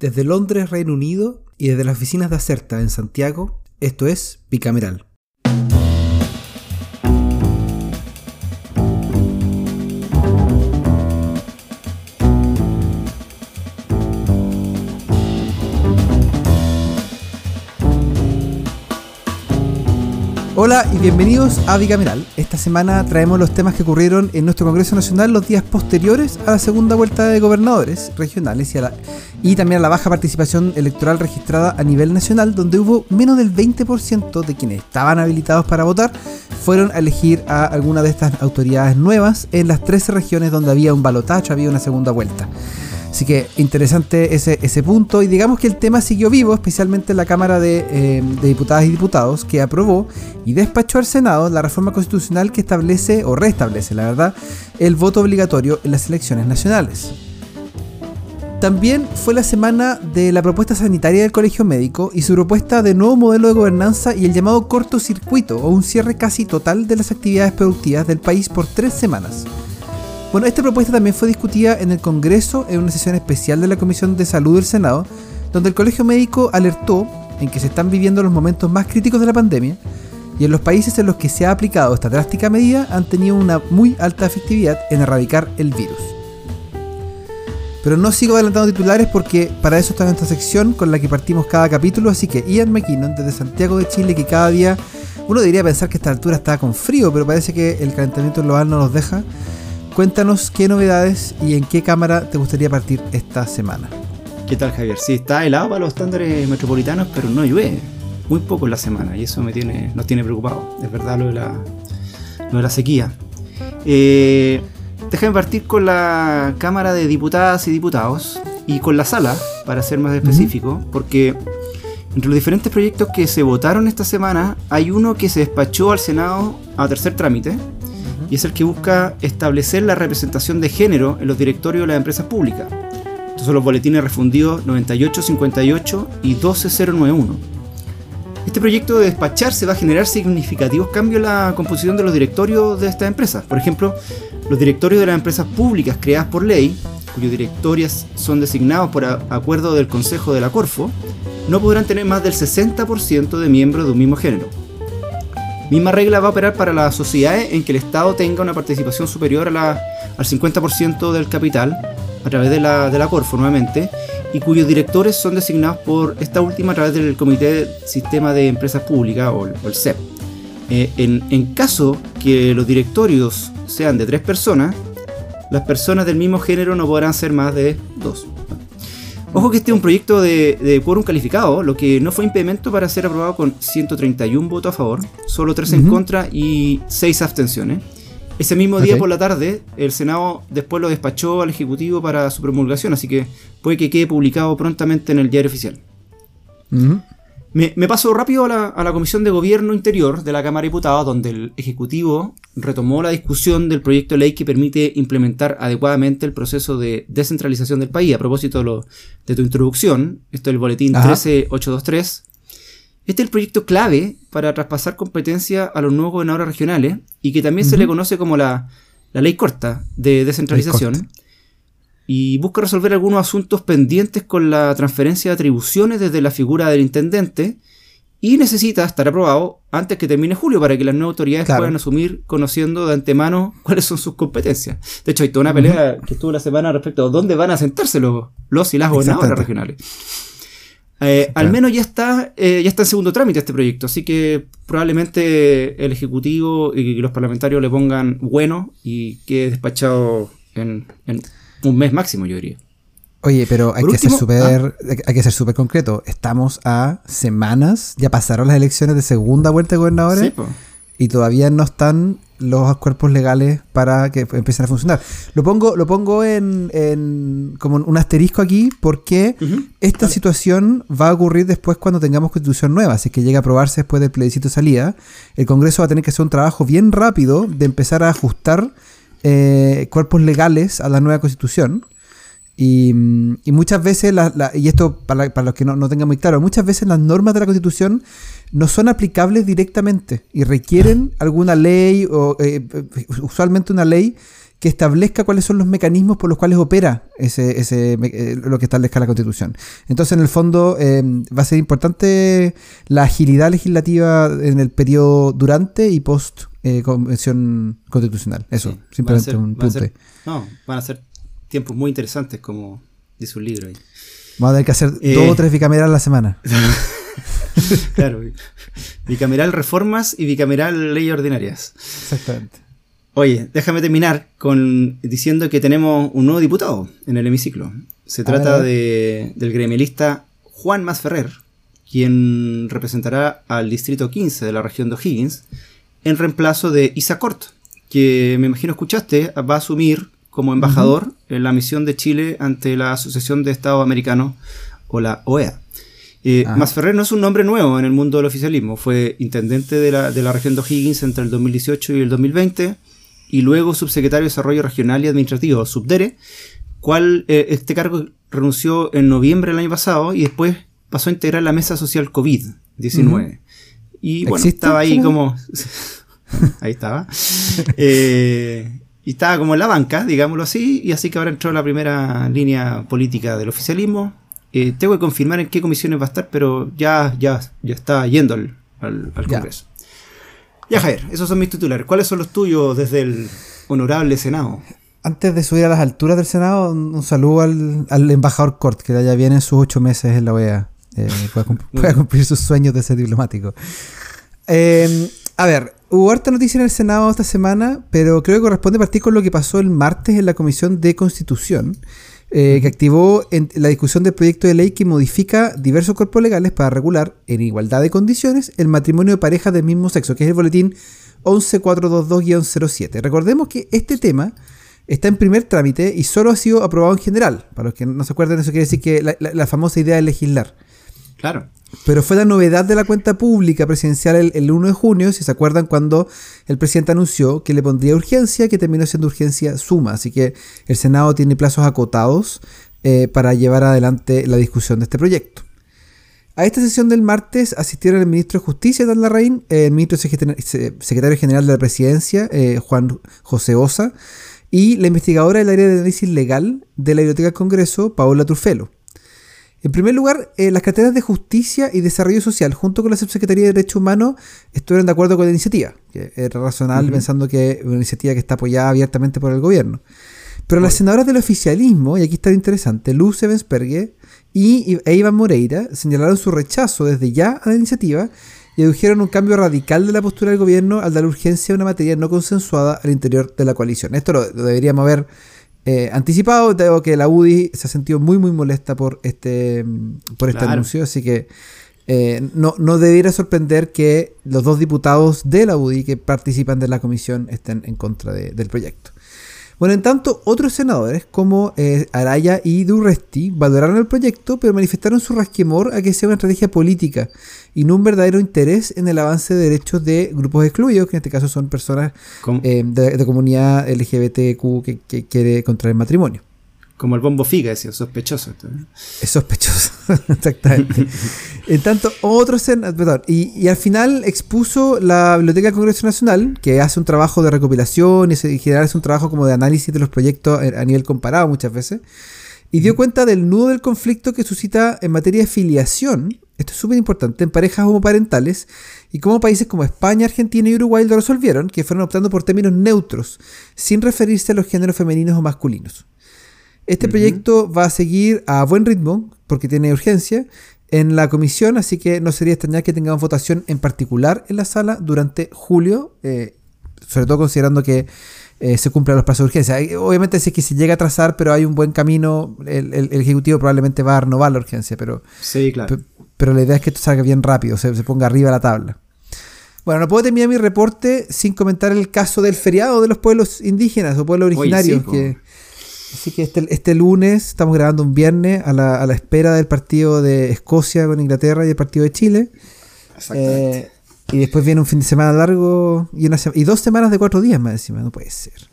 Desde Londres, Reino Unido, y desde las oficinas de Acerta en Santiago, esto es Bicameral. Hola y bienvenidos a Bicameral. Esta semana traemos los temas que ocurrieron en nuestro Congreso Nacional los días posteriores a la segunda vuelta de gobernadores regionales y, y también a la baja participación electoral registrada a nivel nacional, donde hubo menos del 20% de quienes estaban habilitados para votar fueron a elegir a alguna de estas autoridades nuevas en las 13 regiones donde había un balotaje, había una segunda vuelta. Así que interesante ese, ese punto. Y digamos que el tema siguió vivo, especialmente en la Cámara de, eh, de, Diputadas y Diputados, que aprobó y despachó al Senado la reforma constitucional que establece, o restablece, la verdad, el voto obligatorio en las elecciones nacionales. También fue la semana de la propuesta sanitaria del Colegio Médico y su propuesta de nuevo modelo de gobernanza y el llamado cortocircuito o un cierre casi total de las actividades productivas del país por tres semanas. Bueno, esta propuesta también fue discutida en el Congreso en una sesión especial de la Comisión de Salud del Senado, donde el Colegio Médico alertó en que se están viviendo los momentos más críticos de la pandemia y en los países en los que se ha aplicado esta drástica medida han tenido una muy alta efectividad en erradicar el virus. Pero no sigo adelantando titulares porque para eso está esta sección con la que partimos cada capítulo, así que Ian McKinnon desde Santiago de Chile que cada día uno debería pensar que esta altura está con frío, pero parece que el calentamiento global no nos deja. Cuéntanos qué novedades y en qué cámara te gustaría partir esta semana. ¿Qué tal, Javier? Sí, está helado para los estándares metropolitanos, pero no llueve. Muy poco en la semana y eso me tiene, nos tiene preocupado. Es verdad lo de la, lo de la sequía. Eh, déjame partir con la Cámara de Diputadas y Diputados y con la sala, para ser más específico, porque entre los diferentes proyectos que se votaron esta semana, hay uno que se despachó al Senado a tercer trámite, y es el que busca establecer la representación de género en los directorios de las empresas públicas. Estos son los boletines refundidos 9858 y 12091. Este proyecto de despacharse va a generar significativos cambios en la composición de los directorios de estas empresas. Por ejemplo, los directorios de las empresas públicas creadas por ley, cuyos directorios son designados por acuerdo del Consejo de la Corfo, no podrán tener más del 60% de miembros de un mismo género. Misma regla va a operar para las sociedades en que el Estado tenga una participación superior al 50% del capital a través de la Corfo nuevamente y cuyos directores son designados por esta última a través del Comité Sistema de Empresas Públicas o, el CEP. Eh, en, en caso que los directorios sean de tres personas, las personas del mismo género no podrán ser más de dos. Ojo que este es un proyecto de, de quórum calificado, lo que no fue impedimento para ser aprobado con 131 votos a favor, solo 3 en contra y 6 abstenciones. Ese mismo día por la tarde, el Senado después lo despachó al Ejecutivo para su promulgación, así que puede que quede publicado prontamente en el diario oficial. Me, paso rápido a la, Comisión de Gobierno Interior de la Cámara de Diputados, donde el Ejecutivo retomó la discusión del proyecto de ley que permite implementar adecuadamente el proceso de descentralización del país. A propósito de, tu introducción, esto es el boletín 13823. Este es el proyecto clave para traspasar competencia a los nuevos gobernadores regionales y que también se le conoce como la, ley corta de descentralización y busca resolver algunos asuntos pendientes con la transferencia de atribuciones desde la figura del intendente y necesita estar aprobado antes que termine julio para que las nuevas autoridades puedan asumir conociendo de antemano cuáles son sus competencias. De hecho, hay toda una pelea que estuvo la semana respecto a dónde van a sentarse los, los y las gobernadoras regionales. Eh, al menos ya está, eh, ya está en segundo trámite este proyecto, así que probablemente el Ejecutivo y los parlamentarios le pongan bueno y quede despachado en un mes máximo, yo diría. Oye, pero hay que, ser super, ah. hay que ser súper concreto. Estamos a semanas, ya pasaron las elecciones de segunda vuelta de gobernadores y todavía no están los cuerpos legales para que empiecen a funcionar. Lo pongo, lo pongo en, como un asterisco aquí porque esta situación va a ocurrir después cuando tengamos constitución nueva. Así que llega a aprobarse después del plebiscito de salida. El Congreso va a tener que hacer un trabajo bien rápido de empezar a ajustar eh, cuerpos legales a la nueva constitución. Y, muchas veces, y esto para, para, los que no, no tengan muy claro, muchas veces las normas de la constitución no son aplicables directamente y requieren alguna ley o eh, usualmente una ley que establezca cuáles son los mecanismos por los cuales opera ese, ese eh, lo que establezca la Constitución. Entonces, en el fondo, eh, va a ser importante la agilidad legislativa en el periodo durante y post eh, convención constitucional. Eso, simplemente un punto. no, van a ser tiempos muy interesantes, como dice un libro ahí. Vamos a tener que hacer dos o tres bicamerales a la semana. claro, bicameral reformas y bicameral leyes ordinarias. Exactamente. Oye, déjame terminar con diciendo que tenemos un nuevo diputado en el hemiciclo. Se trata de, del gremialista Juan Masferrer, quien representará al distrito 15 de la región de O'Higgins en reemplazo de Isa Cort, que me imagino escuchaste, va a asumir como embajador en la misión de Chile ante la Asociación de Estados Americanos o la OEA. Eh, Masferrer no es un nombre nuevo en el mundo del oficialismo, fue intendente de la, de la región de O'Higgins entre el 2018 y el 2020 y luego subsecretario de Desarrollo Regional y Administrativo, Subdere, cual eh, este cargo renunció en noviembre del año pasado y después pasó a integrar la mesa social COVID-19. Y bueno, estaba ahí como... ahí estaba. Eh, y estaba como en la banca, digámoslo así, y así que ahora entró la primera línea política del oficialismo. Eh, tengo que confirmar en qué comisiones va a estar, pero ya, ya, ya está yendo al, Congreso. Ya, Javier, esos son mis titulares. ¿Cuáles son los tuyos desde el honorable Senado? Antes de subir a las alturas del Senado, un, saludo al, embajador Cort, que ya viene sus ocho meses en la OEA. Eh, pueda, cumplir sus sueños de ser diplomático. Em, a ver, hubo harta noticia en el Senado esta semana, pero creo que corresponde partir con lo que pasó el martes en la Comisión de Constitución, eh, que activó la discusión del proyecto de ley que modifica diversos cuerpos legales para regular, en igualdad de condiciones, el matrimonio de parejas del mismo sexo, que es el boletín 11422-07. Recordemos que este tema está en primer trámite y solo ha sido aprobado en general. Para los que no se acuerdan, eso quiere decir que la, famosa idea de legislar. Claro. Pero fue la novedad de la cuenta pública presidencial el, el, 1 de junio, si se acuerdan, cuando el presidente anunció que le pondría urgencia, que terminó siendo urgencia suma. Así que el Senado tiene plazos acotados eh, para llevar adelante la discusión de este proyecto. A esta sesión del martes asistieron el ministro de Justicia, Dan Larraín, el ministro secretario general de la presidencia, eh, Juan José Osa, y la investigadora del área de análisis legal de la Biblioteca del Congreso, Paola Trufelo. En primer lugar, eh, las carteras de Justicia y Desarrollo Social, junto con la Subsecretaría de Derechos Humanos, estuvieron de acuerdo con la iniciativa, que era razonable pensando que es una iniciativa que está apoyada abiertamente por el gobierno. Pero las senadoras del oficialismo, y aquí está lo interesante, Luz Evenspergue y e Iván Moreira, señalaron su rechazo desde ya a la iniciativa y dedujeron un cambio radical de la postura del gobierno al dar urgencia a una materia no consensuada al interior de la coalición. Esto lo deberíamos haber eh, anticipado, tengo que la UDI se ha sentido muy muy molesta por este, por este anuncio, así que eh, no, no debiera sorprender que los dos diputados de la UDI que participan de la comisión estén en contra del proyecto. Bueno, en tanto, otros senadores como eh, Araya y Durresti valoraron el proyecto, pero manifestaron su rasquemor a que sea una estrategia política y no un verdadero interés en el avance de derechos de grupos excluidos, que en este caso son personas eh, de, comunidad LGBTQ que, que quiere contraer matrimonio. Como el bombo figa, es sospechoso. Es sospechoso, exactamente. en tanto, otro senador, y, y, al final expuso la Biblioteca del Congreso Nacional, que hace un trabajo de recopilación y en general es un trabajo como de análisis de los proyectos a nivel comparado muchas veces, y dio cuenta del nudo del conflicto que suscita en materia de filiación, esto es súper importante, en parejas homoparentales, y cómo países como España, Argentina y Uruguay lo resolvieron, que fueron optando por términos neutros, sin referirse a los géneros femeninos o masculinos. Este proyecto va a seguir a buen ritmo, porque tiene urgencia, en la comisión, así que no sería extrañar que tengamos votación en particular en la sala durante julio, eh, sobre todo considerando que eh, se cumplen los plazos de urgencia. Obviamente sí que se llega a trazar, pero hay un buen camino, el, Ejecutivo probablemente va a renovar la urgencia, pero, sí, claro. pero la idea es que esto salga bien rápido, se, se ponga arriba la tabla. Bueno, no puedo terminar mi reporte sin comentar el caso del feriado de los pueblos indígenas o pueblos originarios, que Así que este, este, lunes, estamos grabando un viernes a la, a la, espera del partido de Escocia con Inglaterra y el partido de Chile. Exactamente. Eh, y después viene un fin de semana largo y, una y dos semanas de cuatro días más encima. No puede ser.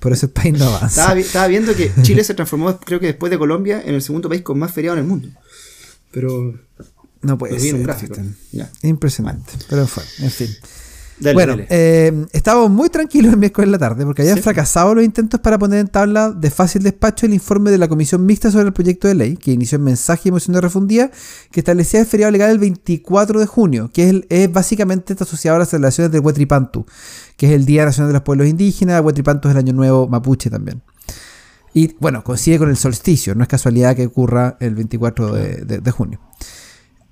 Por eso, el país no avanza. Estaba, viendo que Chile se transformó, creo que después de Colombia, en el segundo país con más feriado en el mundo. Pero. No puede ser. Un gráfico. Impresionante. Pero fue, en fin. Bueno, eh, estábamos muy tranquilos el miércoles en la tarde porque habían fracasado los intentos para poner en tabla de fácil despacho el informe de la Comisión Mixta sobre el proyecto de ley, que inició en mensaje y moción de refundida, que establecía el feriado legal el 24 de junio, que es, básicamente está asociado a las celebraciones de Huetripantu, que es el Día Nacional de los Pueblos Indígenas, Huetripantu es el Año Nuevo Mapuche también. Y bueno, coincide con el solsticio, no es casualidad que ocurra el 24 de junio.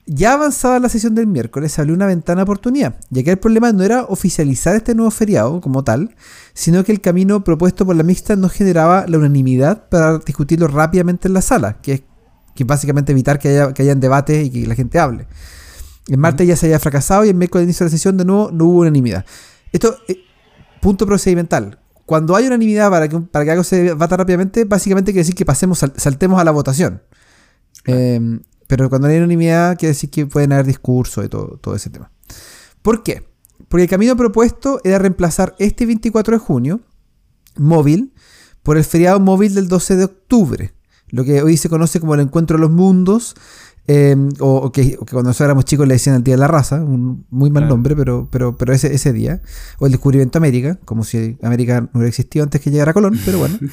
Ya avanzada la sesión del miércoles, salió una ventana de oportunidad, ya que el problema no era oficializar este nuevo feriado como tal, sino que el camino propuesto por la mixta no generaba la unanimidad para discutirlo rápidamente en la sala, que es que básicamente evitar que haya, que hayan debates y que la gente hable. El martes ya se había fracasado y en miércoles de inicio de la sesión de nuevo no hubo unanimidad. Esto, eh, punto procedimental. Cuando hay unanimidad para que, para que algo se debata rápidamente, básicamente quiere decir que pasemos, saltemos a la votación. Eh, pero cuando hay unanimidad quiere decir que pueden haber discursos y todo, todo ese tema. ¿Por qué? Porque el camino propuesto era reemplazar este 24 de junio, móvil, por el feriado móvil del 12 de octubre, lo que hoy se conoce como el Encuentro de los Mundos, em, o, que, cuando nosotros éramos chicos le decían el Día de la Raza, un muy mal nombre, pero, pero, pero ese, ese día, o el descubrimiento de América, como si América no hubiera existido antes que llegara Colón, pero bueno.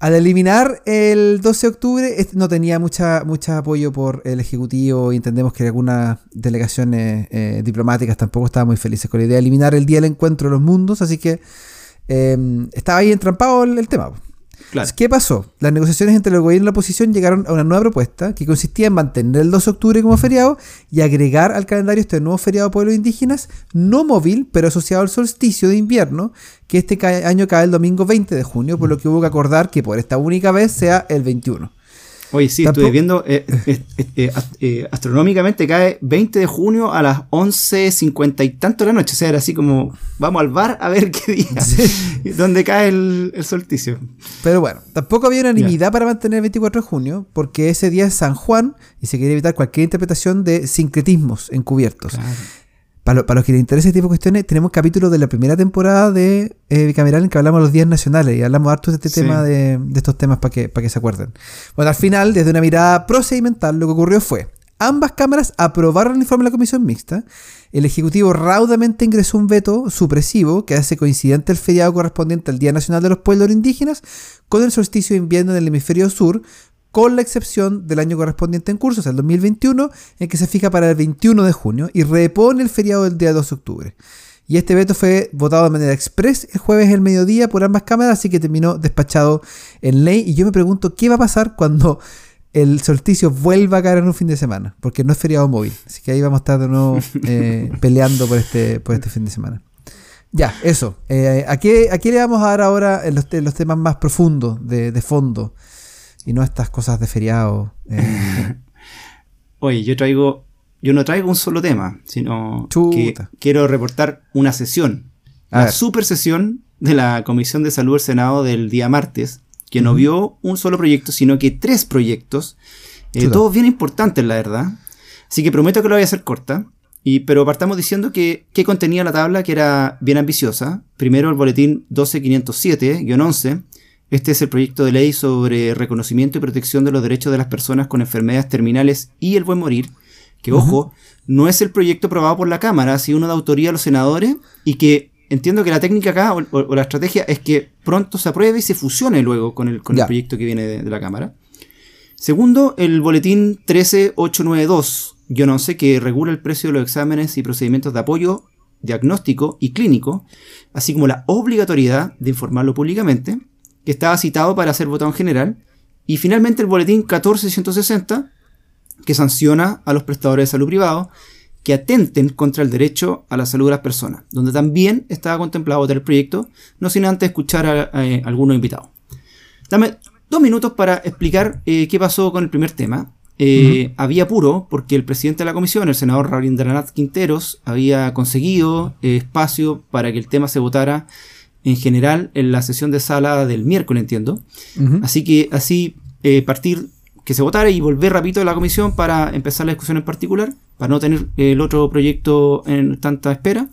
Al eliminar el 12 de octubre, no tenía mucha, mucha apoyo por el Ejecutivo y entendemos que algunas delegaciones eh, diplomáticas tampoco estaban muy felices con la idea de eliminar el Día del Encuentro de los Mundos, así que em, estaba ahí entrampado el tema. ¿Qué pasó? Las negociaciones entre el gobierno y la oposición llegaron a una nueva propuesta que consistía en mantener el 2 de octubre como feriado y agregar al calendario este nuevo feriado de pueblos indígenas, no móvil, pero asociado al solsticio de invierno, que este año cae el domingo 20 de junio, por lo que hubo que acordar que por esta única vez sea el 21. Oye, sí, estuve viendo, eh, eh, eh, astronómicamente cae 20 de junio a las 11.50 y tanto de la noche. O sea, era así como, vamos al bar a ver qué día, dónde cae el, solsticio. Pero bueno, tampoco había unanimidad para mantener el 24 de junio, porque ese día es San Juan y se quería evitar cualquier interpretación de sincretismos encubiertos. Para, los que les interesa este tipo de cuestiones, tenemos capítulos de la primera temporada de eh, Bicameral en que hablamos de los días nacionales y hablamos harto de este tema, de, estos temas para que, para que se acuerden. Bueno, al final, desde una mirada procedimental, lo que ocurrió fue, ambas cámaras aprobaron el informe de la comisión mixta, el Ejecutivo raudamente ingresó un veto supresivo que hace coincidente el feriado correspondiente al Día Nacional de los Pueblos Indígenas con el solsticio de invierno en el hemisferio sur, con la excepción del año correspondiente en curso, o sea, el 2021, en que se fija para el 21 de junio y repone el feriado del día 2 de octubre. Y este veto fue votado de manera express el jueves el mediodía por ambas cámaras, así que terminó despachado en ley. Y yo me pregunto qué va a pasar cuando el solsticio vuelva a caer en un fin de semana, porque no es feriado móvil. Así que ahí vamos a estar de nuevo eh, peleando por este, por este fin de semana. Ya, eso. Eh, ¿a, qué, le vamos a dar ahora en los, temas más profundos, de, de fondo? Y no estas cosas de feriado. Eh. Oye, yo traigo, yo no traigo un solo tema, sino que quiero reportar una sesión, la super sesión de la Comisión de Salud del Senado del día martes, que no vio un solo proyecto, sino que tres proyectos, eh, todos bien importantes, la verdad. Así que prometo que lo voy a hacer corta. Y, pero partamos diciendo que, que contenía la tabla, que era bien ambiciosa. Primero el boletín 12507-11, este es el proyecto de ley sobre reconocimiento y protección de los derechos de las personas con enfermedades terminales y el buen morir, que ojo, no es el proyecto aprobado por la Cámara, sino uno de autoría de los senadores y que entiendo que la técnica acá o, la estrategia es que pronto se apruebe y se fusione luego con el, con el proyecto que viene de, la Cámara. Segundo, el boletín 13892, yo no sé, que regula el precio de los exámenes y procedimientos de apoyo diagnóstico y clínico, así como la obligatoriedad de informarlo públicamente que estaba citado para ser votado en general, y finalmente el boletín 14160, que sanciona a los prestadores de salud privados que atenten contra el derecho a la salud de las personas, donde también estaba contemplado votar el proyecto, no sin antes escuchar a, eh, algunos invitados. Dame dos minutos para explicar eh, qué pasó con el primer tema. Eh, había puro porque el presidente de la comisión, el senador Rabindranath Quinteros, había conseguido espacio para que el tema se votara en general en la sesión de sala del miércoles, entiendo. Así que así eh, partir que se votara y volver rapidito a la comisión para empezar la discusión en particular, para no tener el otro proyecto en tanta espera.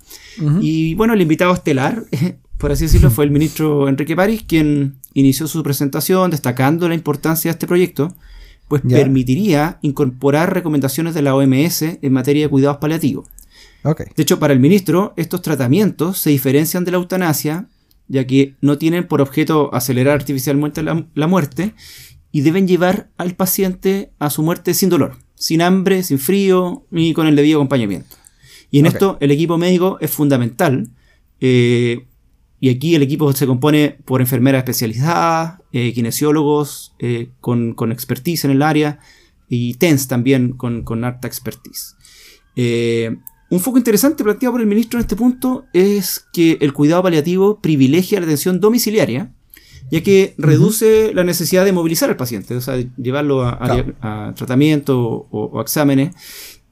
Y bueno, el invitado estelar, por así decirlo, fue el ministro Enrique París, quien inició su presentación destacando la importancia de este proyecto, pues permitiría incorporar recomendaciones de la OMS en materia de cuidados paliativos. De hecho, para el ministro, estos tratamientos se diferencian de la eutanasia, ya que no tienen por objeto acelerar artificialmente la, muerte y deben llevar al paciente a su muerte sin dolor, sin hambre, sin frío y con el debido acompañamiento. Y en esto el equipo médico es fundamental. Eh, y aquí el equipo se compone por enfermeras especializadas, eh, kinesiólogos eh, con, expertise en el área y TENS también con, con alta expertise. Un foco interesante planteado por el ministro en este punto es que el cuidado paliativo privilegia la atención domiciliaria, ya que reduce la necesidad de movilizar al paciente, o sea, llevarlo a, tratamiento o, exámenes.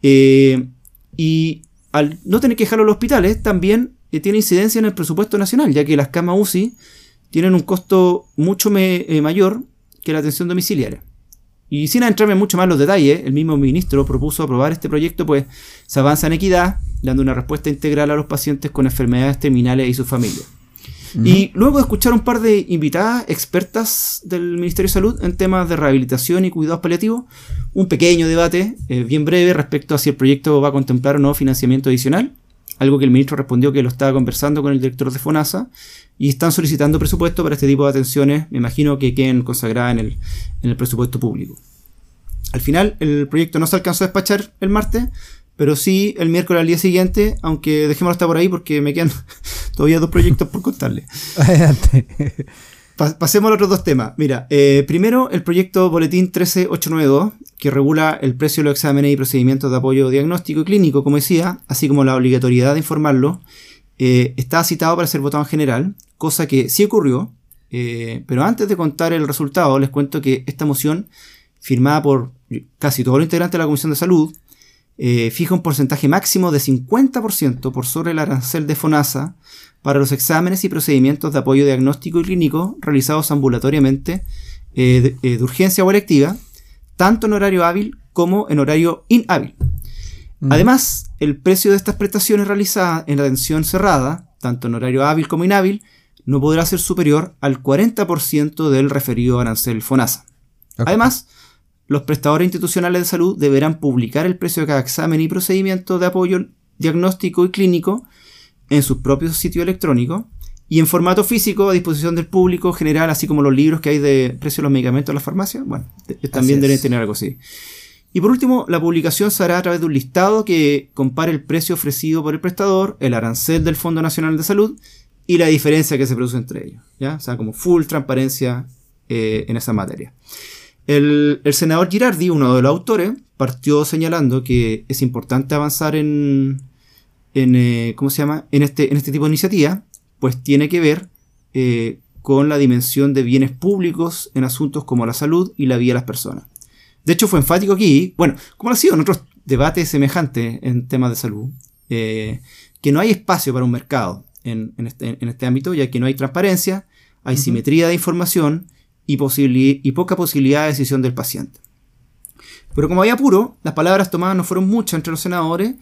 Eh, y al no tener que dejarlo a los hospitales, también eh, tiene incidencia en el presupuesto nacional, ya que las camas UCI tienen un costo mucho eh, mayor que la atención domiciliaria. Y sin entrarme mucho más en los detalles, el mismo ministro propuso aprobar este proyecto, pues se avanza en equidad, dando una respuesta integral a los pacientes con enfermedades terminales y sus familias. Y luego de escuchar un par de invitadas expertas del Ministerio de Salud en temas de rehabilitación y cuidados paliativos, un pequeño debate eh, bien breve respecto a si el proyecto va a contemplar o no financiamiento adicional, algo que el ministro respondió que lo estaba conversando con el director de FONASA y están solicitando presupuesto para este tipo de atenciones, me imagino que queden consagradas en el, en el presupuesto público. Al final, el proyecto no se alcanzó a despachar el martes, pero sí el miércoles al día siguiente, aunque dejémoslo hasta por ahí porque me quedan todavía dos proyectos por contarle. Adelante. Pasemos a los otros dos temas. Mira, eh, primero el proyecto Boletín 13892, que regula el precio de los exámenes y procedimientos de apoyo diagnóstico y clínico, como decía, así como la obligatoriedad de informarlo, eh, estaba citado para ser votado en general, cosa que sí ocurrió, eh, pero antes de contar el resultado, les cuento que esta moción, firmada por casi todos los integrantes de la Comisión de Salud, fija un porcentaje máximo de 50% por sobre el arancel de FONASA para los exámenes y procedimientos de apoyo diagnóstico y clínico realizados ambulatoriamente de, urgencia o electiva, tanto en horario hábil como en horario inhábil. Mm. Además, el precio de estas prestaciones realizadas en atención cerrada, tanto en horario hábil como inhábil, no podrá ser superior al 40% del referido arancel FONASA. Además, los prestadores institucionales de salud deberán publicar el precio de cada examen y procedimiento de apoyo diagnóstico y clínico en sus propios sitios electrónicos y en formato físico a disposición del público general, así como los libros que hay de precio de los medicamentos en las farmacias. Bueno, también deben tener algo así. Y por último, la publicación se hará a través de un listado que compare el precio ofrecido por el prestador, el arancel del Fondo Nacional de Salud y la diferencia que se produce entre ellos. ¿ya? O sea, como full transparencia eh, en esa materia. El, senador Girardi, uno de los autores, partió señalando que es importante avanzar en, en eh, ¿cómo se llama? En este, en este tipo de iniciativa, pues tiene que ver eh, con la dimensión de bienes públicos en asuntos como la salud y la vida de las personas. De hecho, fue enfático aquí, bueno, como ha sido en otros debates semejantes en temas de salud, eh, que no hay espacio para un mercado este, en, este, ámbito, ya que no hay transparencia, hay simetría de información y, y poca posibilidad de decisión del paciente. Pero como había apuro, las palabras tomadas no fueron muchas entre los senadores,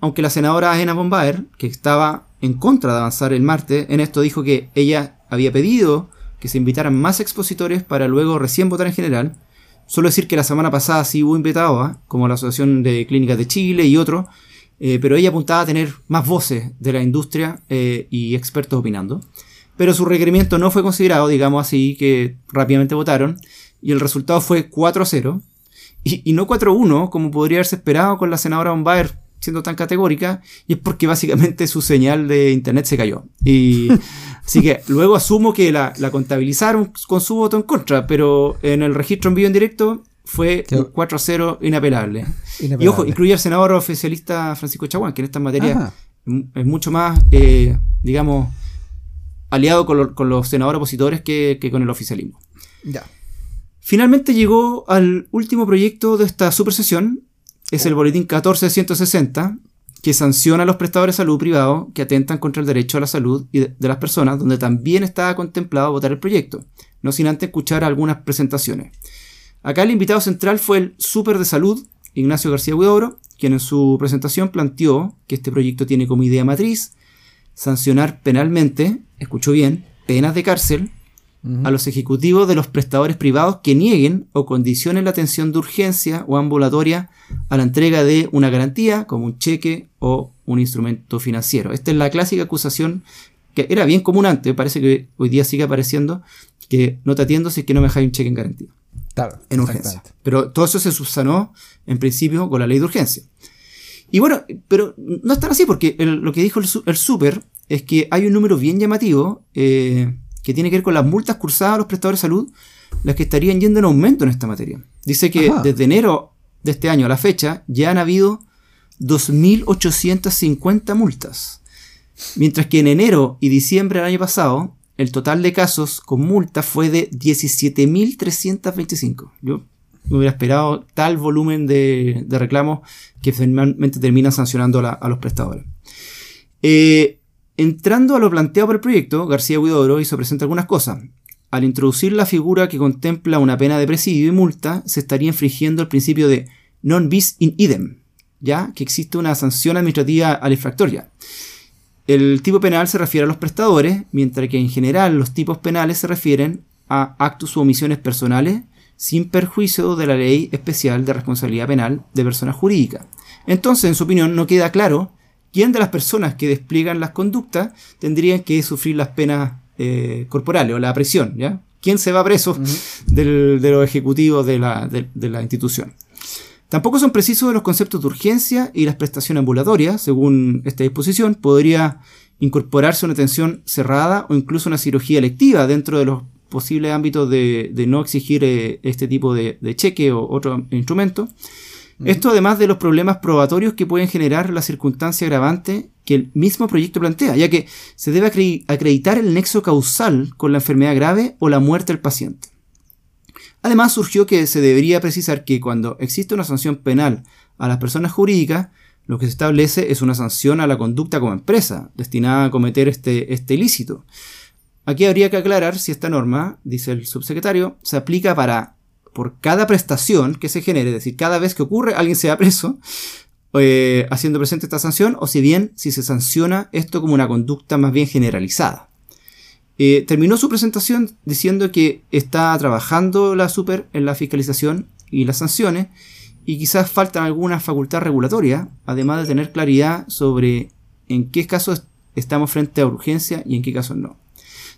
aunque la senadora Ana Bombaer, que estaba en contra de avanzar el martes, en esto dijo que ella había pedido que se invitaran más expositores para luego recién votar en general, Solo decir que la semana pasada sí hubo invitados, ¿ah? como la Asociación de Clínicas de Chile y otros, eh, pero ella apuntaba a tener más voces de la industria eh, y expertos opinando. Pero su requerimiento no fue considerado, digamos así, que rápidamente votaron, y el resultado fue 4 0. Y, no 4-1, como podría haberse esperado con la senadora Bombaer siendo tan categórica, y es porque básicamente su señal de internet se cayó. Y así que luego asumo que la, contabilizaron con su voto en contra, pero en el registro en vivo en directo fue 4-0 inapelable. Y ojo, incluye al senador oficialista Francisco Chaguán, que en esta materia es mucho más, eh, digamos, aliado con, los senadores opositores que, que, con el oficialismo. Ya. Finalmente llegó al último proyecto de esta supersesión, es el boletín 14160, que sanciona a los prestadores de salud privados que atentan contra el derecho a la salud de, las personas, donde también estaba contemplado votar el proyecto, no sin antes escuchar algunas presentaciones. Acá el invitado central fue el Super de Salud, Ignacio García Huidobro, quien en su presentación planteó que este proyecto tiene como idea matriz sancionar penalmente, escuchó bien, penas de cárcel a los ejecutivos de los prestadores privados que nieguen o condicionen la atención de urgencia o ambulatoria a la entrega de una garantía, como un cheque o un instrumento financiero. Esta es la clásica acusación que era bien común antes, parece que hoy día sigue apareciendo, que no te atiendo si es que no me dejáis un cheque en garantía. Claro. En urgencia. Pero todo eso se subsanó en principio con la ley de urgencia. Y bueno, pero no es tan así, porque lo que dijo el, el super es que hay un número bien llamativo eh, que tiene que ver con las multas cursadas a los prestadores de salud, las que estarían yendo en aumento en esta materia. Dice que desde enero de este año a la fecha ya han habido 2.850 multas. Mientras que en enero y diciembre del año pasado, el total de casos con multas fue de 17.325. Yo me hubiera esperado tal volumen de, reclamos que finalmente terminan sancionando a los prestadores. Eh, entrando a lo planteado por el proyecto, García Huidobro hizo presente algunas cosas. Al introducir la figura que contempla una pena de presidio y multa, se estaría infringiendo el principio de non bis in idem, ya que existe una sanción administrativa al. El tipo penal se refiere a los prestadores, mientras que en general los tipos penales se refieren a actos u omisiones personales sin perjuicio de la ley especial de responsabilidad penal de personas jurídicas. Entonces, en su opinión, no queda claro quién de las personas que despliegan las conductas tendrían que sufrir las penas eh, corporales o la presión, ¿ya? ¿Quién se va preso de los ejecutivos de la, de la institución? Tampoco son precisos los conceptos de urgencia y las prestaciones ambulatorias, según esta disposición, podría incorporarse una atención cerrada o incluso una cirugía electiva dentro de los posibles ámbitos de, no exigir eh, este tipo de, cheque o otro instrumento. Esto además de los problemas probatorios que pueden generar la circunstancia agravante que el mismo proyecto plantea, ya que se debe acreditar el nexo causal con la enfermedad grave o la muerte del paciente. Además surgió que se debería precisar que cuando existe una sanción penal a las personas jurídicas, lo que se establece es una sanción a la conducta como empresa, destinada a cometer este, este ilícito. Aquí habría que aclarar si esta norma, dice el subsecretario, se aplica para por cada prestación que se genere, es decir, cada vez que ocurre alguien sea preso, eh, haciendo presente esta sanción, o si bien si se sanciona esto como una conducta más bien generalizada. Eh, terminó su presentación diciendo que está trabajando la super en la fiscalización y las sanciones, y quizás faltan algunas facultades regulatorias, además de tener claridad sobre en qué casos estamos frente a urgencia y en qué casos no.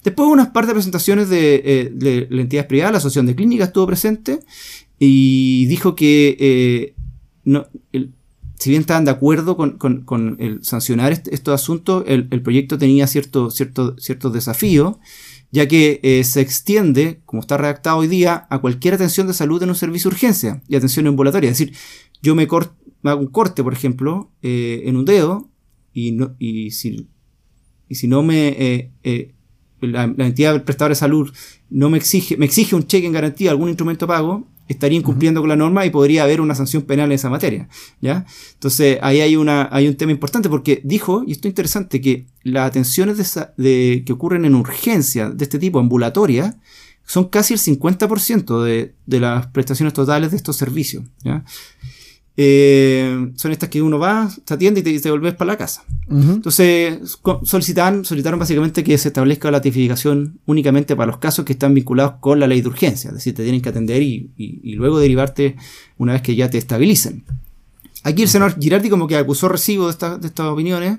Después unas par de presentaciones de, eh, de, la entidad privada, la Asociación de Clínicas estuvo presente y dijo que eh, no, si bien estaban de acuerdo con, el sancionar estos asuntos, el, proyecto tenía ciertos cierto, cierto desafíos, ya que eh, se extiende, como está redactado hoy día, a cualquier atención de salud en un servicio de urgencia y atención ambulatoria. Es decir, yo me, hago un corte, por ejemplo, en un dedo y, no, y, si, y si no me la, entidad prestadora de salud no me exige, me exige un cheque en garantía, algún instrumento pago, estaría incumpliendo con la norma y podría haber una sanción penal en esa materia. ¿ya? Entonces, ahí hay, una, hay un tema importante porque dijo, y esto es interesante, que las atenciones de, que ocurren en urgencia de este tipo, ambulatoria, son casi el 50% de, de las prestaciones totales de estos servicios. ¿ya? Eh, son estas que uno va, se atiende y te, te volvés para la casa. Entonces, solicitan, solicitaron básicamente que se establezca la tipificación únicamente para los casos que están vinculados con la ley de urgencia, es decir, te tienen que atender y, luego derivarte una vez que ya te estabilicen. Aquí el senador Girardi como que acusó recibo de, de estas opiniones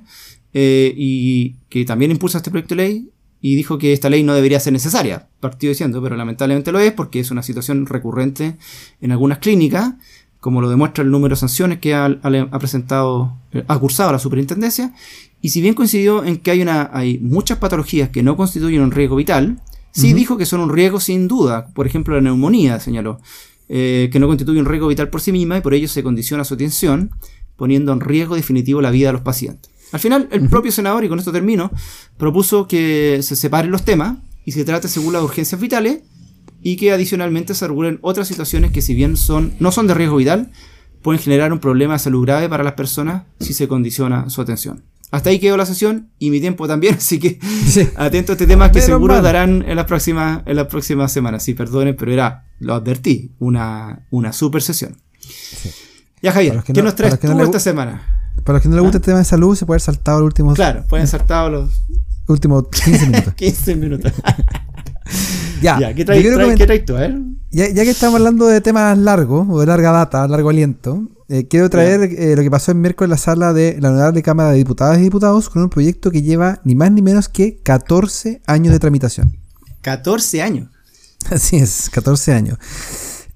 eh, y que también impulsa este proyecto de ley y dijo que esta ley no debería ser necesaria, partido diciendo, pero lamentablemente lo es porque es una situación recurrente en algunas clínicas como lo demuestra el número de sanciones que ha, presentado, eh, ha cursado la superintendencia, y si bien coincidió en que hay, una, hay muchas patologías que no constituyen un riesgo vital, sí dijo que son un riesgo sin duda, por ejemplo la neumonía, señaló, eh, que no constituye un riesgo vital por sí misma y por ello se condiciona su atención, poniendo en riesgo definitivo la vida de los pacientes. Al final, el propio senador, y con esto termino, propuso que se separen los temas y se trate según las urgencias vitales y que adicionalmente se regulen otras situaciones que si bien son, no son de riesgo vital, pueden generar un problema de salud grave para las personas si se condiciona su atención. Hasta ahí quedó la sesión y mi tiempo también, así que atento a este tema que seguro darán en las próximas en las próximas semanas. Sí, perdonen, pero era, lo advertí, una, una super sesión. Ya Javier, ¿qué nos traes tú esta semana? Para los que no les gusta ¿Ah? el tema de salud, se puede haber saltado los últimos... Claro, pueden saltado los... Últimos 15 minutos. 15 minutos. Ya, ¿qué traes, tú? A ver. Ya, que estamos hablando de temas largos o de larga data, largo aliento, eh, quiero traer eh, lo que pasó en miércoles en la sala de la Honorable Cámara de Diputadas y Diputados con un proyecto que lleva ni más ni menos que 14 años de tramitación. 14 años. Así es, 14 años.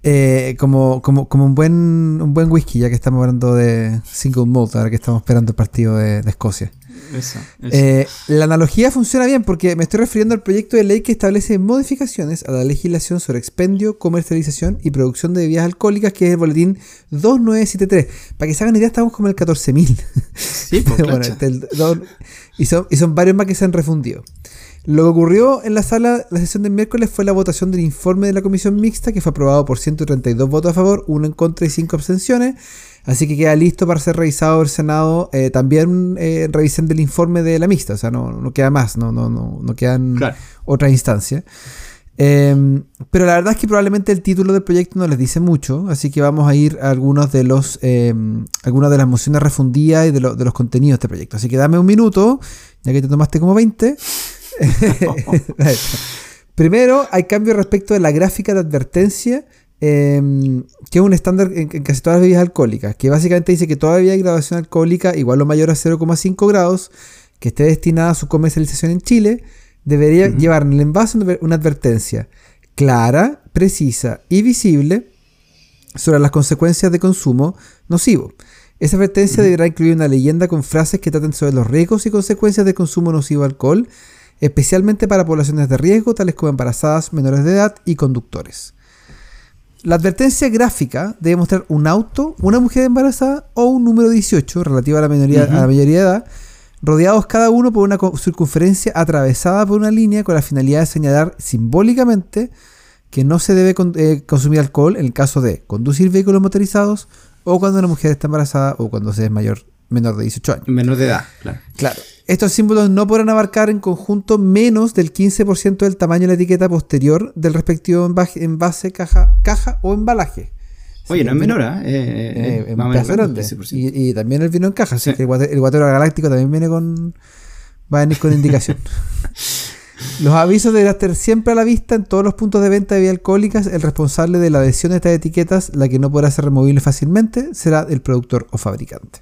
Eh, como, como, como un buen un buen whisky, ya que estamos hablando de single malt, ahora que estamos esperando el partido de, de Escocia. Eso, eso. Eh, la analogía funciona bien porque me estoy refiriendo al proyecto de ley que establece modificaciones a la legislación sobre expendio, comercialización y producción de bebidas alcohólicas, que es el boletín 2973. Para que se hagan idea, estamos como en el 14.000. sí, pues, Bueno, este, el y, son, y son varios más que se han refundido. Lo que ocurrió en la sala, la sesión del miércoles, fue la votación del informe de la comisión mixta, que fue aprobado por 132 votos a favor, uno en contra y 5 abstenciones. Así que queda listo para ser revisado el Senado. eh, también eh, revisen del informe de la mixta, o sea, no, no queda más, no, no, no, no quedan Claro. otras instancias. Eh, pero la verdad es que probablemente el título del proyecto no les dice mucho, así que vamos a ir a algunos de los eh, algunas de las mociones refundidas y de, lo- de los contenidos de este proyecto. Así que dame un minuto, ya que te tomaste como 20. Primero, hay cambio respecto de la gráfica de advertencia, eh, que es un estándar en, en casi todas las bebidas alcohólicas, que básicamente dice que toda bebida de graduación alcohólica igual o mayor a 0,5 grados, que esté destinada a su comercialización en Chile, debería llevar en el envase una- una advertencia clara, precisa y visible sobre las consecuencias de consumo nocivo. Esa advertencia deberá incluir una leyenda con frases que traten sobre los riesgos y consecuencias de consumo nocivo de alcohol, especialmente para poblaciones de riesgo, tales como embarazadas, menores de edad y conductores. La advertencia gráfica debe mostrar un auto, una mujer embarazada o un número 18 relativo a la, minoría, a la mayoría de edad, rodeados cada uno por una circunferencia atravesada por una línea con la finalidad de señalar simbólicamente que no se debe con- eh, consumir alcohol en el caso de conducir vehículos motorizados o cuando una mujer está embarazada o cuando se es mayor menor de 18 años. Menor de edad, claro. Claro. Estos símbolos no podrán abarcar en conjunto menos del 15% del tamaño de la etiqueta posterior del respectivo envaje- envase, caja, caja o embalaje. Oye, no es menor. Eh, eh, eh, eh, más grande. 15%. Y, y también el vino en caja. así Sí. que el guatero galáctico también viene con. Va a venir con indicación. Los avisos deberán estar siempre a la vista en todos los puntos de venta de bebidas alcohólicas. El responsable de la adhesión de estas etiquetas, la que no podrá ser removible fácilmente, será el productor o fabricante.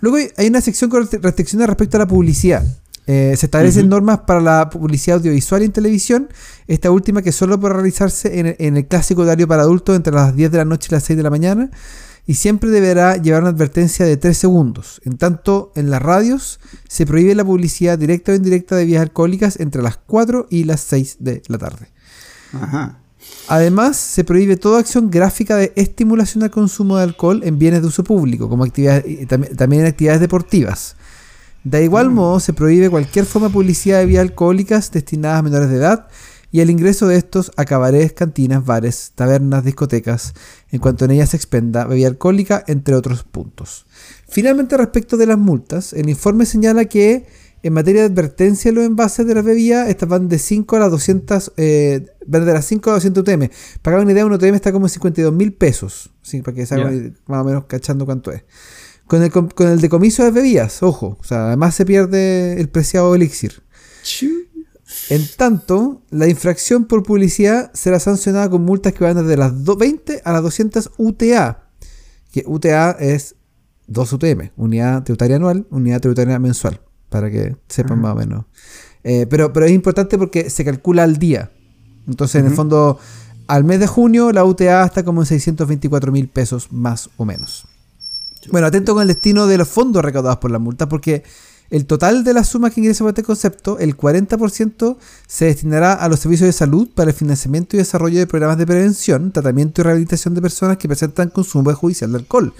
Luego hay- una sección con restri- restricciones respecto a la publicidad. Eh, se establecen normas para la publicidad audiovisual y en televisión. Esta última que solo podrá realizarse en el, en el clásico horario para adultos entre las 10 de la noche y las 6 de la mañana. Y siempre deberá llevar una advertencia de 3 segundos. En tanto, en las radios se prohíbe la publicidad directa o indirecta de bebidas alcohólicas entre las 4 y las 6 de la tarde. Ajá. Además, se prohíbe toda acción gráfica de estimulación al consumo de alcohol en bienes de uso público, como actividades, también, en actividades deportivas. De igual modo, se prohíbe cualquier forma de publicidad de bebidas alcohólicas destinadas a menores de edad y el ingreso de estos a cabarets, cantinas, bares, tabernas, discotecas, en cuanto en ellas se expenda bebida alcohólica, entre otros puntos. Finalmente, respecto de las multas, el informe señala que en materia de advertencia los envases de las bebidas, estas van de 5 a las 200, eh, van de las 5 a las 200 UTM. Para que una idea, un UTM está como en 52 mil pesos, ¿sí? para que se una idea, más o menos cachando cuánto es. Con el, con el decomiso de bebidas, ojo, o sea, además se pierde el preciado elixir. En tanto, la infracción por publicidad será sancionada con multas que van desde las do- 20 a las 200 UTA. Que UTA es 2 UTM, unidad tributaria anual, unidad tributaria mensual, para que sepan más o menos. Eh, pero, pero es importante porque se calcula al día. Entonces, en el fondo, al mes de junio, la UTA está como en 624 mil pesos más o menos. Bueno, atento con el destino de los fondos recaudados por la multa, porque el total de las sumas que ingresan por este concepto, el 40% se destinará a los servicios de salud para el financiamiento y desarrollo de programas de prevención, tratamiento y rehabilitación de personas que presentan consumo judicial de alcohol.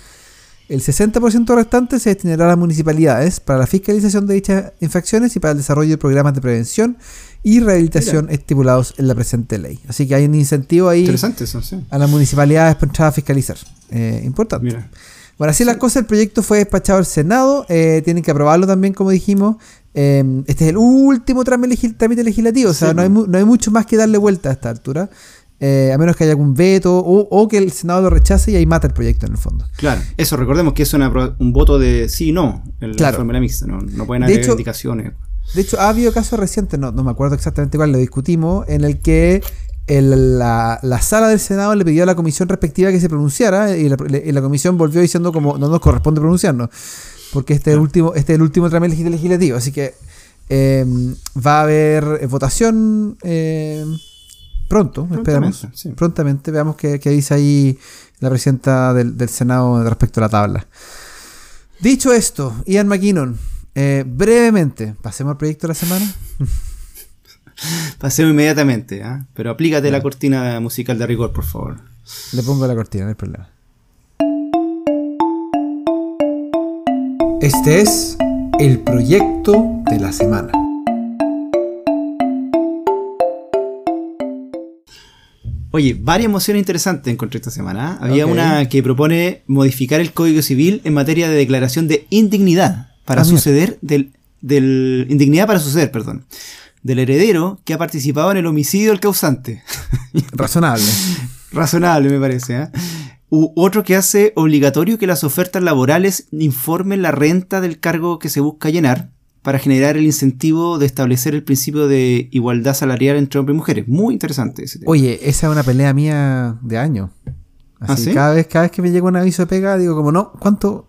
El 60% restante se destinará a las municipalidades para la fiscalización de dichas infracciones y para el desarrollo de programas de prevención y rehabilitación estipulados en la presente ley. Así que hay un incentivo ahí eso, sí. a las municipalidades para entrar a fiscalizar. Eh, importante. Mira. Bueno, así las cosas, el proyecto fue despachado al Senado, eh, tienen que aprobarlo también, como dijimos. Eh, este es el último trámite, legis- trámite legislativo, o sea, Sí, no, hay no hay mucho más que darle vuelta a esta altura, eh, a menos que haya algún veto o, o que el Senado lo rechace y ahí mata el proyecto en el fondo. Claro, eso, recordemos que es una un voto de sí y no en la Claro. fórmula mixta, no, no pueden De haber indicaciones. De hecho, ha habido casos recientes, no, no me acuerdo exactamente cuál, lo discutimos, en el que el- la, la sala del Senado le pidió a la comisión respectiva que se pronunciara y la, y la comisión volvió diciendo como no nos corresponde pronunciarnos porque este es el último este es el último trámite legis- legislativo así que eh, va a haber votación eh, pronto esperamos Prontamente, sí. prontamente veamos qué, qué dice ahí la presidenta del, del Senado respecto a la tabla dicho esto Ian McKinnon eh, brevemente pasemos al proyecto de la semana Pasemos inmediatamente, ¿ah? pero aplícate la cortina musical de rigor, por favor. Le pongo la cortina, no hay problema. Este es el proyecto de la semana. Oye, varias mociones interesantes encontré esta semana. ¿ah? Había una que propone modificar el Código Civil en materia de declaración de indignidad para Ah, suceder del, del indignidad para suceder, perdón, del heredero que ha participado en el homicidio del causante. Razonable. Razonable, me parece. ¿ah? U otro que hace obligatorio que las ofertas laborales informen la renta del cargo que se busca llenar para generar el incentivo de establecer el principio de igualdad salarial entre hombres y mujeres. Muy interesante ese tema. Oye, esa es una pelea mía de año. Así, ¿Ah, sí? cada, vez, cada vez que me llega un aviso de pega, digo como, no, ¿cuánto?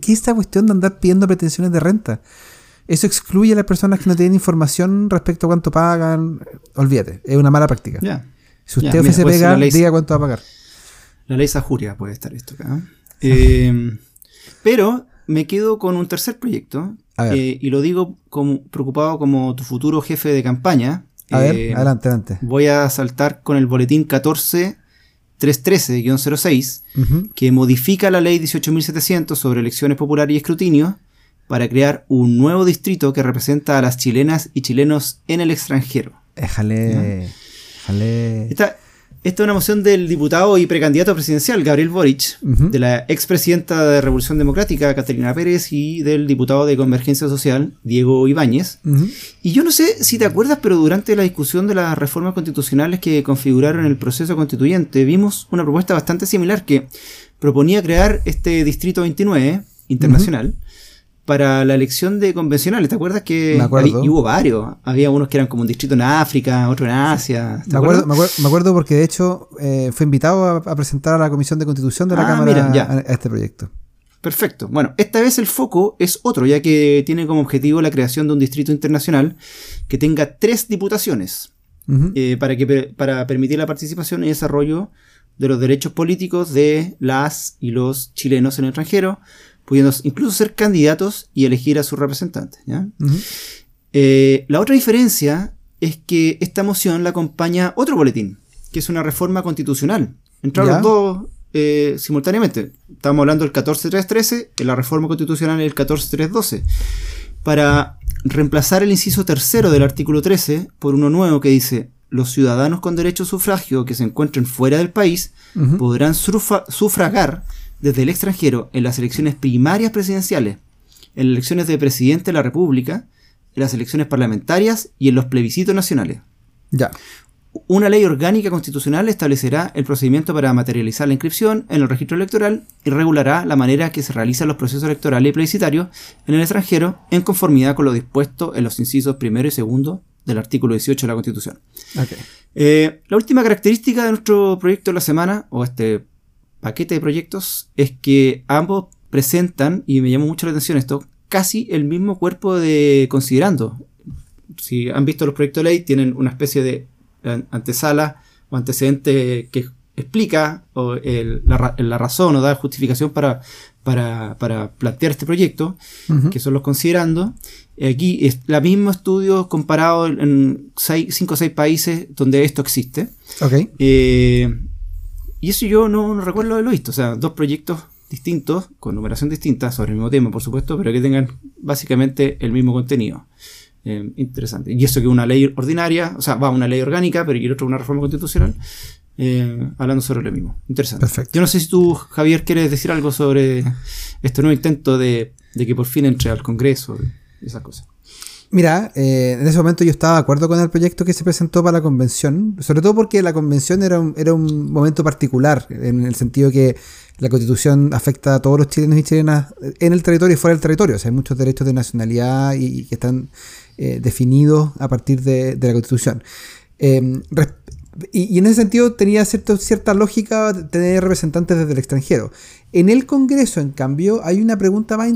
¿Qué es esta cuestión de andar pidiendo pretensiones de renta? Eso excluye a las personas que no tienen información respecto a cuánto pagan. Olvídate, es una mala práctica. Si usted mira, ofrece puede ser pega, ley- diga cuánto va a pagar. La ley Sajuria puede estar esto acá. ¿no? Eh, pero me quedo con un tercer proyecto. Eh, y lo digo como, preocupado como tu futuro jefe de campaña. A ver, Eh, adelante, adelante. Voy a saltar con el boletín 14313-06, Ujú. que modifica la ley 18.700 sobre elecciones populares y escrutinio para crear un nuevo distrito que representa a las chilenas y chilenos en el extranjero. Déjale. Déjale. Esta, esta es una moción del diputado y precandidato presidencial Gabriel Boric, de la expresidenta de Revolución Democrática Catalina Pérez y del diputado de Convergencia Social Diego Ibáñez. Y yo no sé si te acuerdas, pero durante la discusión de las reformas constitucionales que configuraron el proceso constituyente, vimos una propuesta bastante similar que proponía crear este distrito 29 internacional para la elección de convencionales. ¿Te acuerdas que Me acuerdo. había- y hubo varios? Había unos que eran como un distrito en África, otro en Asia. ¿te Me acuerdo, me, acuerdo, me acuerdo porque de hecho eh, fue invitado a, a presentar a la Comisión de Constitución de la Ah, Cámara mira, a, a este proyecto. Perfecto. Bueno, esta vez el foco es otro, ya que tiene como objetivo la creación de un distrito internacional que tenga tres diputaciones. Eh, para, que, para permitir la participación y desarrollo de los derechos políticos de las y los chilenos en el extranjero, pudiendo incluso ser candidatos y elegir a sus representantes. Eh, la otra diferencia es que esta moción la acompaña otro boletín, que es una reforma constitucional. Entraron los dos eh, simultáneamente. Estamos hablando del 14313, y la reforma constitucional el 14312, para reemplazar el inciso tercero del artículo 13 por uno nuevo que dice los ciudadanos con derecho a sufragio que se encuentren fuera del país podrán sufragar desde el extranjero en las elecciones primarias presidenciales, en las elecciones de presidente de la República, en las elecciones parlamentarias y en los plebiscitos nacionales. Ya. Una ley orgánica constitucional establecerá el procedimiento para materializar la inscripción en el registro electoral y regulará la manera que se realizan los procesos electorales y plebiscitarios en el extranjero en conformidad con lo dispuesto en los incisos primero y segundo del artículo 18 de la Constitución. Eh, la última característica de nuestro proyecto de la semana, o este paquete de proyectos, es que ambos presentan, y me llamó mucho la atención esto, casi el mismo cuerpo de considerando. Si han visto los proyectos de ley, tienen una especie de an- antesala o antecedente que explica o, el- la, ra- la razón o da justificación para, para, para plantear este proyecto que son los considerando. Aquí es la mismo estudio comparado en 5 o 6 países donde esto existe. Eh, y eso yo no, no recuerdo haberlo visto. O sea, dos proyectos distintos, con numeración distinta, sobre el mismo tema, por supuesto, pero que tengan básicamente el mismo contenido. Eh, interesante. Y eso que una ley ordinaria, o sea, va una ley orgánica, pero y el otro una reforma constitucional, eh, hablando sobre lo mismo. Interesante. Perfecto. Yo no sé si tú, Javier, quieres decir algo sobre este nuevo intento de, de que por fin entre al Congreso y esas cosas. Mira, eh, en ese momento yo estaba de acuerdo con el proyecto que se presentó para la convención, sobre todo porque la convención era un, era un momento particular, en el sentido que la constitución afecta a todos los chilenos y chilenas en el territorio y fuera del territorio. O sea, hay muchos derechos de nacionalidad y, que están eh, definidos a partir de, de la constitución. Eh, y, en ese sentido tenía cierta lógica tener representantes desde el extranjero. En el Congreso, en cambio, hay una pregunta más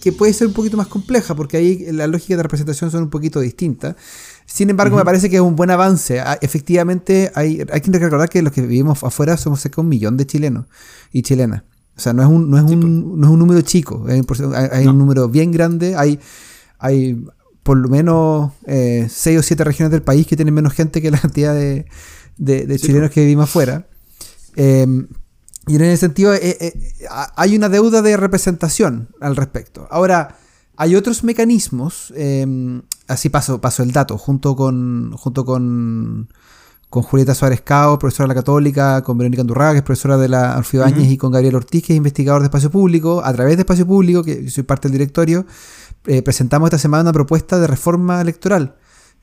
que puede ser un poquito más compleja, porque ahí la lógica de representación son un poquito distintas. Sin embargo, me parece que es un buen avance. Ah, efectivamente, hay, hay que recordar que los que vivimos afuera somos cerca de un millón de chilenos y chilenas. O sea, no es un, no es un, no es un número chico, hay, un número bien grande. Hay, hay por lo menos eh, seis o siete regiones del país que tienen menos gente que la cantidad de, de, chilenos que vivimos afuera. Em, y en ese sentido eh, eh, hay una deuda de representación al respecto. Ahora, hay otros mecanismos, em, así paso, paso el dato, junto con, junto con, con Julieta Suárez Cao, profesora de la Católica, con Verónica Andurraga, que es profesora de la Alfio Áñez, y con Gabriel Ortiz, que es investigador de Espacio Público. A través de Espacio Público, que soy parte del directorio, eh, presentamos esta semana una propuesta de reforma electoral.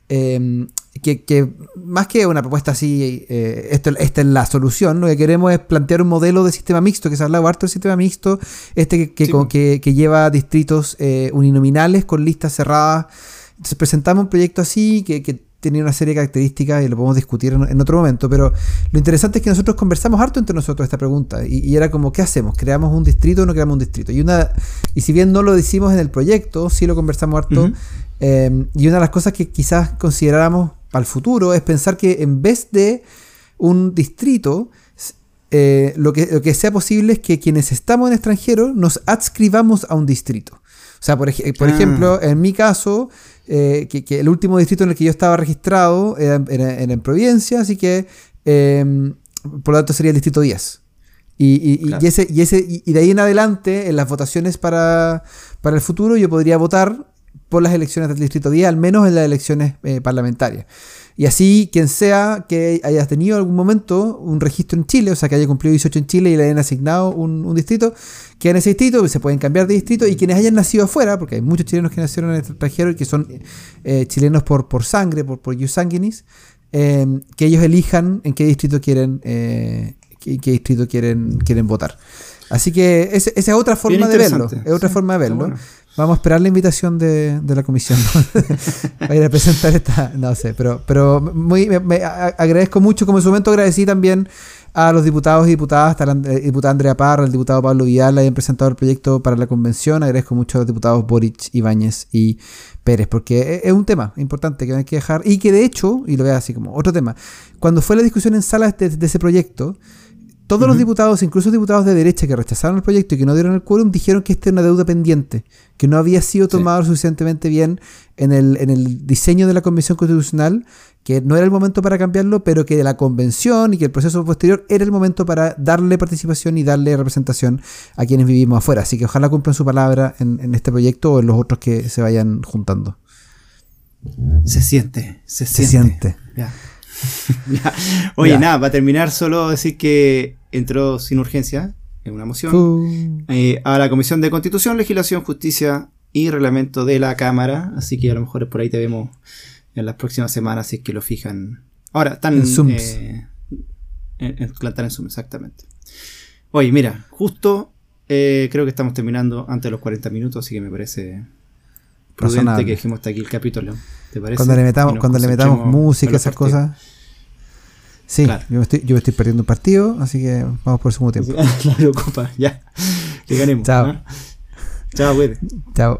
Em, que, más que una propuesta así, eh, esto, esta es la solución, lo que queremos es plantear un modelo de sistema mixto, que se ha hablado harto del sistema mixto, este que, que, lleva distritos eh, uninominales con listas cerradas. Entonces presentamos un proyecto así que, que tenía una serie de características y lo podemos discutir en, otro momento, pero lo interesante es que nosotros conversamos harto entre nosotros esta pregunta y, era como, ¿qué hacemos? ¿Creamos un distrito o no creamos un distrito? Y, una, y si bien no lo decimos en el proyecto, sí lo conversamos harto, eh, y una de las cosas que quizás consideráramos para el futuro es pensar que en vez de un distrito, eh, lo, que, lo que sea posible es que quienes estamos en extranjero nos adscribamos a un distrito. O sea, por, por ah. ejemplo, en mi caso, eh, que, el último distrito en el que yo estaba registrado era, en Providencia, así que em, por lo tanto sería el distrito 10. Y, y, ese, y, ese, y de ahí en adelante, en las votaciones para, para el futuro, yo podría votar por las elecciones del distrito 10, al menos en las elecciones eh, parlamentarias. Y así, quien sea que haya tenido algún momento un registro en Chile, o sea, que haya cumplido 18 en Chile y le hayan asignado un, distrito, que en ese distrito se pueden cambiar de distrito y quienes hayan nacido afuera, porque hay muchos chilenos que nacieron en el extranjero y que son eh, chilenos por, por sangre, por, por sanguinis, eh, que ellos elijan en qué distrito quieren, eh, qué, distrito quieren, quieren votar. Así que esa es otra forma de verlo. Es otra forma de verlo. Vamos a esperar la invitación de, la comisión a ir a presentar esta. No sé, pero, pero muy, agradezco mucho. Como en su momento agradecí también a los diputados y diputadas, a la diputada Andrea Parra, al diputado Pablo Vidal, hayan presentado el proyecto para la convención. Agradezco mucho a los diputados Boric, Ibáñez y Pérez, porque es un tema importante que no hay que dejar. Y que de hecho, y lo veo así como otro tema, cuando fue la discusión en sala de ese proyecto, todos los diputados, incluso diputados de derecha que rechazaron el proyecto y que no dieron el quórum, dijeron que esta era una deuda pendiente, que no había sido tomado suficientemente bien en el, en el diseño de la Convención Constitucional, que no era el momento para cambiarlo, pero que la convención y que el proceso posterior era el momento para darle participación y darle representación a quienes vivimos afuera. Así que ojalá cumplan su palabra en, este proyecto o en los otros que se vayan juntando. Se siente, se, siente. Oye, nada, para terminar, solo decir que entró sin urgencia en una moción eh, a la Comisión de Constitución, Legislación, Justicia y Reglamento de la Cámara. Así que a lo mejor por ahí te vemos en las próximas semanas si es que lo fijan. Ahora, están en Zoom. Eh, en, en, Zoom, exactamente. Oye, mira, justo eh, creo que estamos terminando antes de los 40 minutos, así que me parece prudente que dejemos hasta aquí el capítulo. ¿Te parece? Cuando le metamos, cuando le metamos música, esas cosas. Sí, yo, me estoy, yo estoy perdiendo un partido, así que vamos por el segundo tiempo. no me ocupa, ya. Que ganemos. Chao. Chao, güey. Chao.